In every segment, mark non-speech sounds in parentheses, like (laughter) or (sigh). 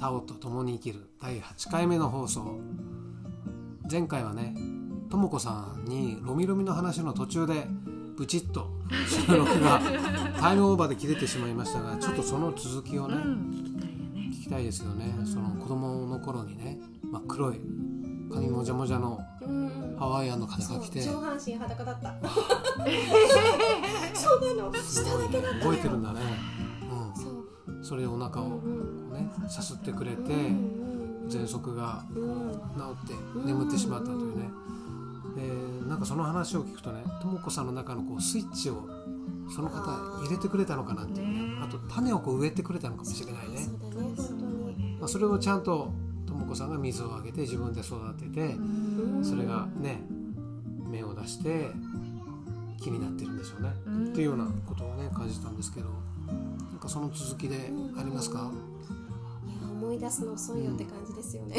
タオと共に生きる第8回目の放送。前回はねとも子さんにロミロミの話の途中でブチッと収録が (laughs) タイムオーバーで切れてしまいましたがちょっとその続きをね、聞きたいですよね。その子供の頃にね真っ黒い髪もじゃもじゃのハワイアンの風が来て。上半身裸だった。(laughs) そうなの。下だけだった覚えてるんだね、そううん、それでお腹をねさすってくれて喘息が治って眠ってしまったというね。でなんかその話を聞くとねとも子さんの中のこうスイッチをその方入れてくれたのかなっていう。ね。あと種をこう植えてくれたのかもしれないね、まあ、それをちゃんととも子さんが水をあげて自分で育ててそれがね芽を出して木になってるんでしょうね、っていうようなことをね感じたんですけどなんかその続きでありますか、出すの遅いよって感じですよね。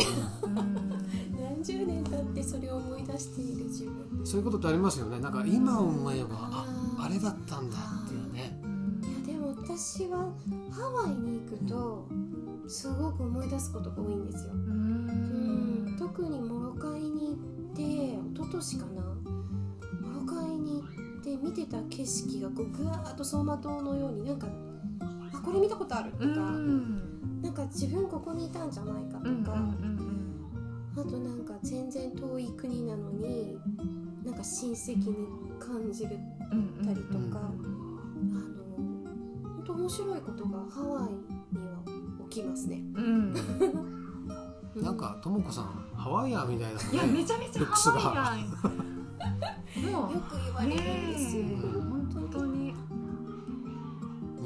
何十年経ってそれを思い出している自分。そういうことってありますよね。なんか今思えばああれだったんだっていうね。いやでも私はハワイに行くとすごく思い出すことが多いんですよ、うん、特にモロカイに行って一昨年かな。モロカイに行って見てた景色がこうぐわーっと走馬灯のようになんかあこれ見たことあるとか、なんか自分ここにいたんじゃないかとか、あとなんか全然遠い国なのになんか親戚に感じるたりとか、あの本当面白いことがハワイには起きますね。なんかとも子さんハワイアンみたいだいやねめちゃめちゃハワイアン。もよく言われるんですよ。ね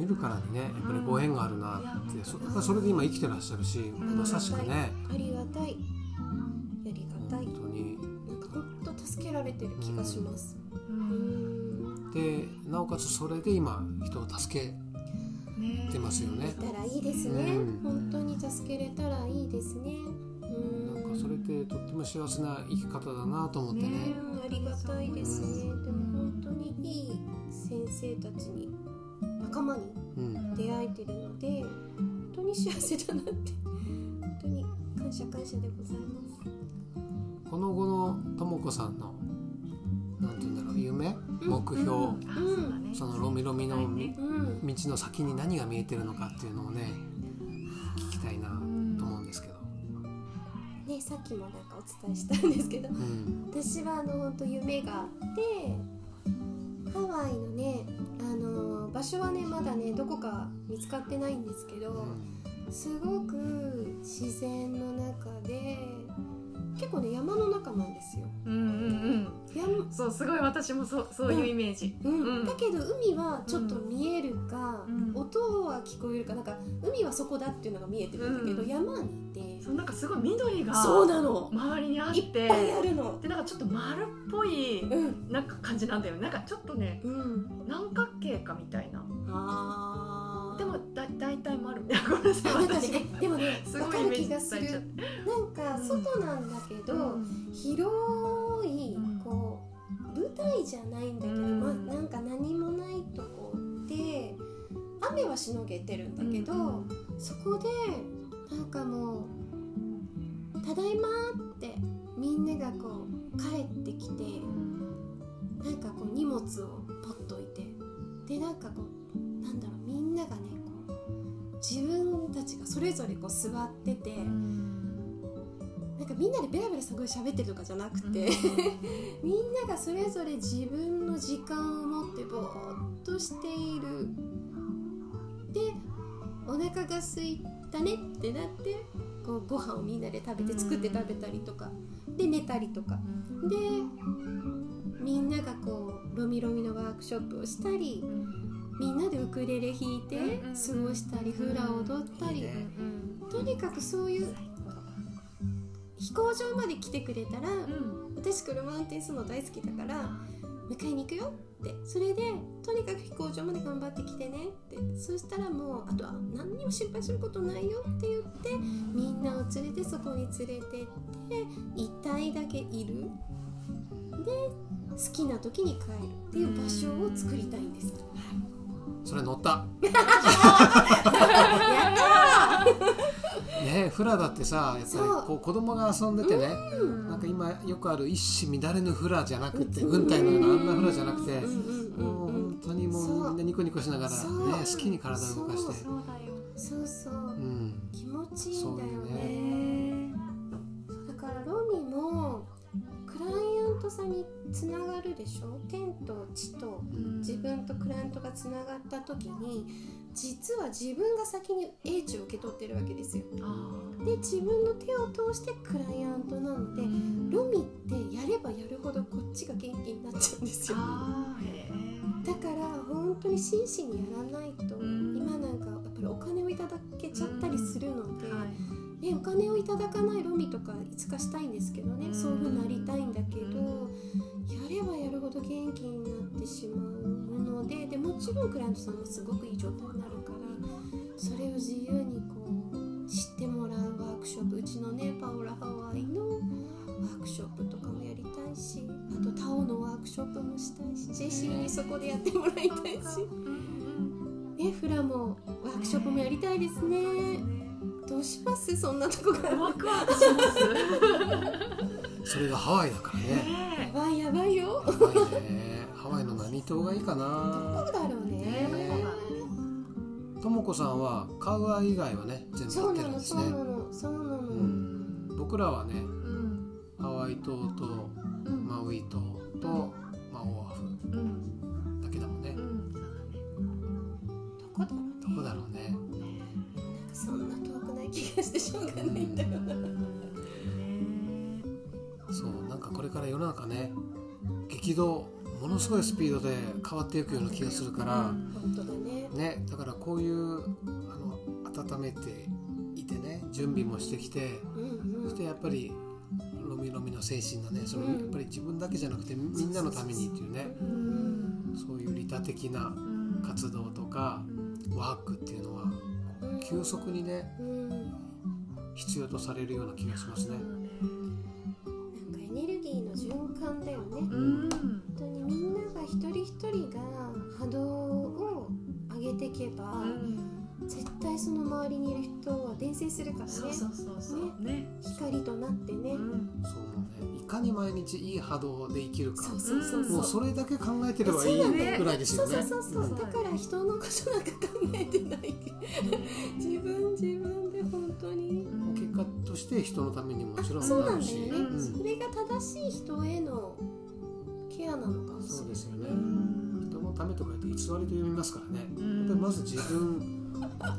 見るからにねやっぱりご縁があるなって、そそれで今生きてらっしゃるし、んまさしくねありがたい。ありがたい。本当に本当助けられてる気がします。ううんん。でなおかつそれで今人を助けねてますよねいたらいいですね。うん本当に助けれたらいいですね。うん。なんかそれってとっても幸せな生き方だなと思ってねねうんありがたいですね。でも本当にいい先生たちに仲間にうん。出会えてるので本当に幸せだなって本当に感謝感謝でございます。この後のとも子さんのなんて言うんだろう夢？目標、あそうだね。そのロミロミのみうん。道の先に何が見えてるのかっていうのをね聞きたいなと思うんですけど、ねさっきもなんかお伝えしたんですけどうん。私はあの本当夢があってハワイのね場所はねまだねどこか見つかってないんですけど、すごく自然の中で結構ね山の中なんですよ。うんうんうん。山。そうすごい私もそうそういうイメージ。うん。うん。だけど海はちょっと見えるか、うん。音は聞こえるかなんか海はそこだっていうのが見えてるんだけど、うん。山にってそうなんかすごい緑がそうなの。周りにあっいってぱいあるの。でなんかちょっと丸っぽいうん。なんか感じなんだよね。なんかちょっとねうん、何角形かみたいな。あー。でもだ大体丸みたいな。ごめんでもねすごいイメージ気がする伝えちゃってなんか外なんだけど、うん。広いうんこう舞台じゃないんだけど、うん。まあ、なんか何もないとこで雨はしのげてるんだけど、うん。そこでなんかもう「ただいま」ってみんながこう帰ってきてなんかこう荷物をポッと置いてでなんかこうなんだろうみんながねこう自分たちがそれぞれこう座ってて。なんかみんなでベラベラすごい喋ってるとかじゃなくて、みんながそれぞれ自分の時間を持ってぼーっとしているでお腹が空いたねってなってこうご飯をみんなで食べて作って食べたりとか。で寝たりとか。でみんながこうロミロミのワークショップをしたりみんなでウクレレ弾いて過ごしたりフラ踊ったり。とにかくそういう飛行場まで来てくれたら、私車運転するの大好きだから迎えに行くよってそれでとにかく飛行場まで頑張ってきてねってそしたらもうあとは何にも心配することないよって言ってみんなを連れてそこに連れてっていたいだけいる。で好きな時に帰る。っていう場所を作りたいんです。それ乗った。(laughs) やったねフラだってさやっぱりこう子供が遊んでてね、うん。なんか今よくある一糸乱れぬフラじゃなくて軍隊のようなあんなフラじゃなくて、うん。うんもう本当にもそう。うみんなニコニコしながらね好きに体を動かして。そうだよ。そうそう。うん。気持ちいいんだよねライアントさんにつながるでしょ？天と地とうん。自分とクライアントがつながった時に実は自分が先に英知を受け取ってるわけですよ。あで自分の手を通してクライアントなのでーロミってやればやるほどこっちが元気になっちゃうんですよ。だから本当に真摯にやらないとん。今なんかやっぱりお金をいただけちゃったりするので、ーはいね、お金をいただかないロミとかいつかしたいんですけどね、うん。そういう風になりたいんだけど、やればやるほど元気になってしまうものででもちろんクライアントさんもすごくいい状態になるからそれを自由にこう知ってもらうワークショップうちのねパオラハワイのワークショップとかもやりたいしあとタオのワークショップもしたいしジェシーにそこでやってもらいたいし、ね、フラもワークショップもやりたいですね。どうします？そんなとこがワクワクします。それがハワイだからね。ねやばいやばいよ。ハワイね。ハワイの何島がいいかどなうだろうね。ねともこさんはカウアイ以外はね全部そうやってるんなのそうなですねのそうなの、うん。僕らはねうんハワイ島とうん。マウイ島と、まあ、オアフうん。だけだもんね。うん。どこだろうね。どこだろうね。なんかそんな遠気がしてしょうがないんだよな。そうなんかこれから世の中ね激動ものすごいスピードで変わっていくような気がするから、本当だね。ねだからこういうあの温めていてね準備もしてきてそしてやっぱりロミロミの精神のねそのうん。やっぱり自分だけじゃなくてみんなのためにっていうねうん。そういう利他的な活動とかワークっていうのはうん。急速にねうん必要とされるような気がしますね。なんかエネルギーの循環だよね。うん。本当にみんなが一人一人が波動を上げていけば、絶対その周りにいる人は伝染するからね。そうそうそうそう。ね。光となってね、うん。そうね。いかに毎日いい波動で生きるか。そうそうそうもうそれだけ考えてればいいぐらいですよね。そうそうそうそう、ん。だから人のことなんか考えてない。(laughs) 自分自分として人のためにもちろんそうなるし、ね、うん。それが正しい人へのケアなのかもしれない。そうですよね。うん。人のためとか言って偽りと読みますからね。うんやっぱりまず自分で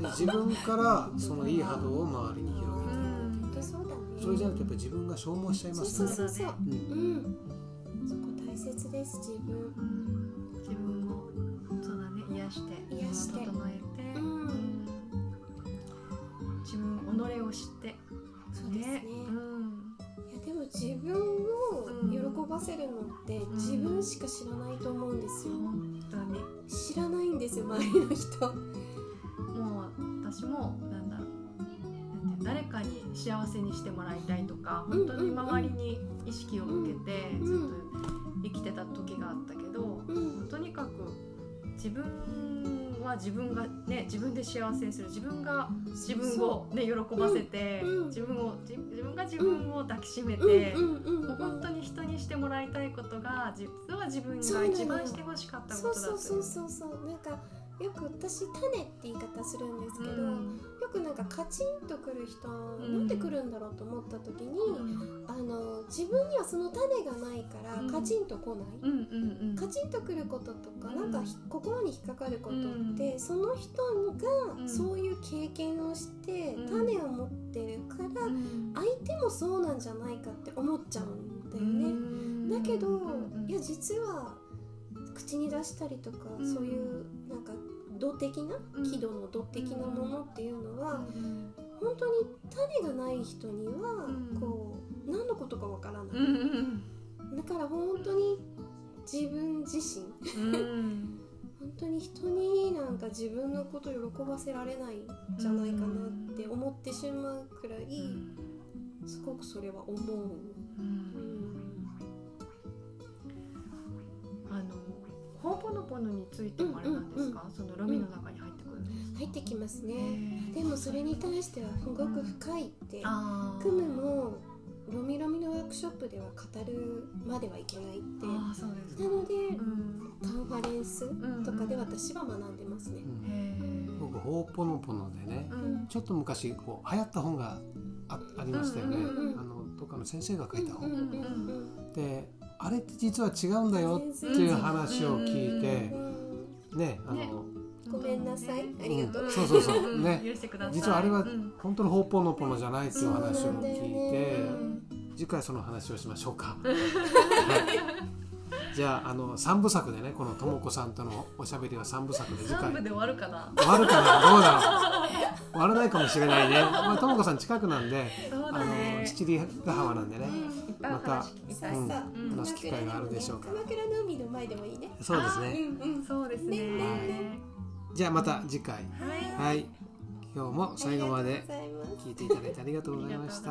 自分からそのいい波動を周りに広げてそうだねそれじゃなくてやっぱり自分が消耗しちゃいますね。そうそうそうそこ大切です自分自分をそうだね癒して癒して整えて、うん自分己を知ってそうですね。うん。いやでも自分を喜ばせるのって自分しか知らないと思うんですよ。本当に。知らないんですよ周りの人。もう私もなんだろう誰かに幸せにしてもらいたいとかうん本当に周りに意識を向けてうん。ずっと生きてた時があったけど、うん。とにかく自分は自分がね自分で幸せにする。自分が自分をね喜ばせて、うんうん。自分を自自分が自分を抱きしめて、本当に人にしてもらいたいことが実は自分が一番してほしかったこそうとだったそうそうそうそう。なんかよく私種って言い方するんですけど、うんよくなんかカチンとくる人、ん。なんで来るんだろうと思った時に、うん。あの自分にはその種がないからうん。カチンと来ない、カチンとくることとか、うん。なんかひ心に引っかかることって、うその人がうん。そういう経験をして、うん。種を持ってるから、うん。相手もそうなんじゃないかって思っちゃうんだよね。だけど、いや実は口に出したりとか、うん。そういうなんか土的なうん。輝度の土的なものっていうのは、うん本当に種がない人には、うん。こう何のことかわからない、だから本当に自分自身。うん。本当に人になんか自分のことを喜ばせられないんじゃないかなって思ってしまうくらい、すごくそれは思う、うんうん、あのホーポノポノについてもあれなんですか、そのロミの中に入ってくるんです入ってきますね。でもそれに対してはすごく深いってクムもロミロミのワークショップでは語るまではいけないって。なのでうん。カンファレンスとかで私は学んでますね。うんへ僕ほうぽのぽのでねーうん。ちょっと昔こう流行った本があありましたよね、うんうんうんあのどっかの先生が書いた本、うんうんうん。であれって実は違うんだよっていう話を聞いてう、んねあの、ね。ごめんなさい。ありがとう。そうそうそう。(laughs) ね。実はあれはうん。本当のほうぽのぽのじゃないっていう話を聞いね。て次回その話をしましょうか、はい、じゃああの三部作でねこのともこさんとのおしゃべりは三部作で次回。三部で終わるかな？終わるかな？どうだろう？終わらないかもしれないね。まあともこさん近くなんであの七里ヶ浜なんでね、いっぱいまた話聞きたい。うん話す機会があるでしょうから。鎌倉の海の前でもいいね。そうですね。うんうん。そうですね。ねねねじゃあまた次回。はい。はい。今日も最後まで聞いていただいてありがとうございました